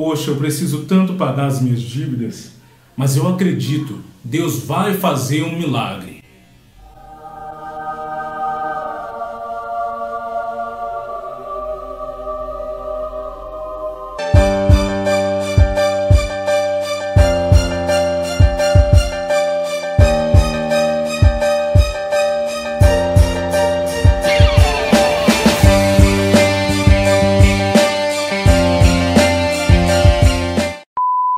Poxa, eu preciso tanto pagar as minhas dívidas, mas eu acredito, Deus vai fazer um milagre.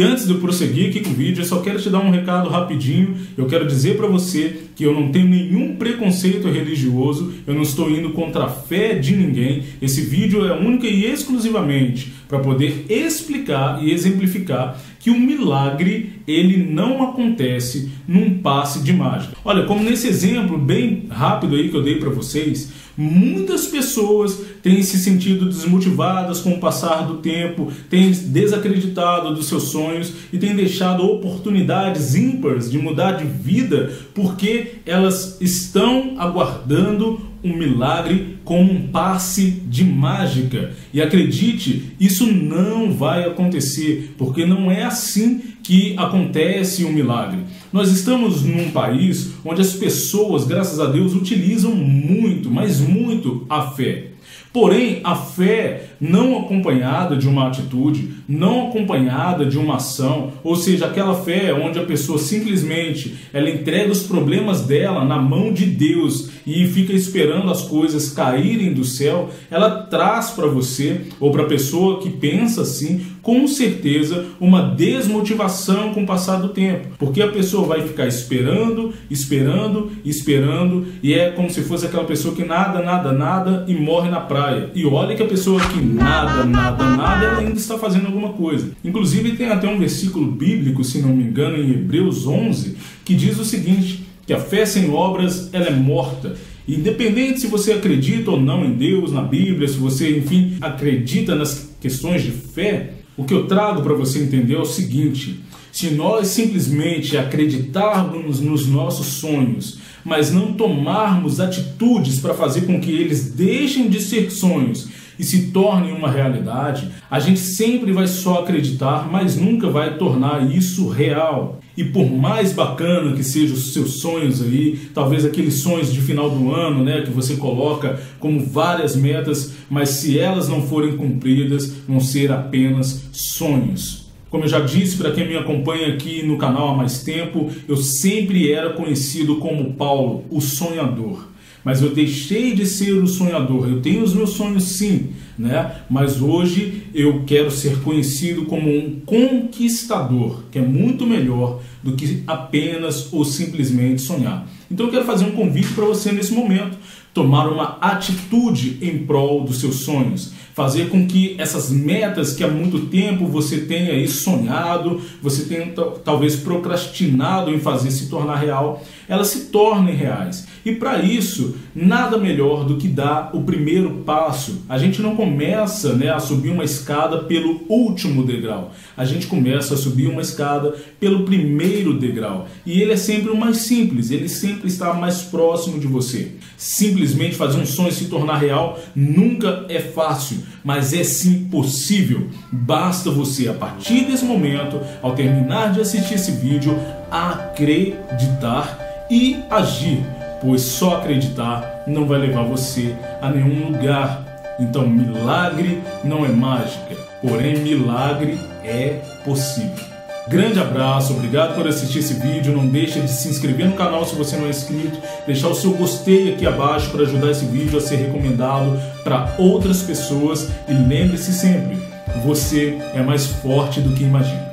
E antes de eu prosseguir aqui com o vídeo, eu só quero te dar um recado rapidinho. Eu quero dizer para você que eu não tenho nenhum preconceito religioso, eu não estou indo contra a fé de ninguém. Esse vídeo é única e exclusivamente para poder explicar e exemplificar que o milagre ele não acontece num passe de mágica. Olha, como nesse exemplo bem rápido aí que eu dei para vocês, muitas pessoas têm se sentido desmotivadas com o passar do tempo, têm desacreditado dos seus sonhos e têm deixado oportunidades ímpares de mudar de vida porque elas estão aguardando um milagre com um passe de mágica. E acredite, isso não vai acontecer, porque não é assim que acontece um milagre. Nós estamos num país onde as pessoas, graças a Deus, utilizam muito, mas muito a fé. Porém, a fé não acompanhada de uma atitude, não acompanhada de uma ação, ou seja, aquela fé onde a pessoa simplesmente ela entrega os problemas dela na mão de Deus e fica esperando as coisas caírem do céu, ela traz para você ou para a pessoa que pensa assim, com certeza uma desmotivação com o passar do tempo, porque a pessoa vai ficar esperando, esperando, esperando e é como se fosse aquela pessoa que nada, nada, nada e morre na praia. E olha que a pessoa que nada, nada, nada, ela ainda está fazendo alguma coisa. Inclusive tem até um versículo bíblico, se não me engano, em Hebreus 11, que diz o seguinte, que a fé sem obras, ela é morta. Independente se você acredita ou não em Deus, na Bíblia, se você, enfim, acredita nas questões de fé, o que eu trago para você entender é o seguinte: se nós simplesmente acreditarmos nos nossos sonhos, mas não tomarmos atitudes para fazer com que eles deixem de ser sonhos e se tornem uma realidade, a gente sempre vai só acreditar, mas nunca vai tornar isso real. E por mais bacana que sejam os seus sonhos aí, talvez aqueles sonhos de final do ano, né, que você coloca como várias metas, mas se elas não forem cumpridas, vão ser apenas sonhos. Como eu já disse para quem me acompanha aqui no canal há mais tempo, eu sempre era conhecido como Paulo, o sonhador. Mas eu deixei de ser o sonhador. Eu tenho os meus sonhos sim, né? Mas hoje eu quero ser conhecido como um conquistador, que é muito melhor do que apenas ou simplesmente sonhar. Então eu quero fazer um convite para você nesse momento tomar uma atitude em prol dos seus sonhos, fazer com que essas metas que há muito tempo você tenha aí sonhado, você tenha talvez procrastinado em fazer se tornar real, elas se tornem reais. E para isso, nada melhor do que dar o primeiro passo. A gente não começa né, a subir uma escada pelo último degrau. A gente começa a subir uma escada pelo primeiro degrau. E ele é sempre o mais simples, ele sempre está mais próximo de você. Simplesmente fazer um sonho se tornar real nunca é fácil, mas é sim possível. Basta você, a partir desse momento, ao terminar de assistir esse vídeo, acreditar e agir pois só acreditar não vai levar você a nenhum lugar. Então, milagre não é mágica, porém, milagre é possível. Grande abraço, obrigado por assistir esse vídeo. Não deixe de se inscrever no canal se você não é inscrito, deixar o seu gostei aqui abaixo para ajudar esse vídeo a ser recomendado para outras pessoas. E lembre-se sempre: você é mais forte do que imagina.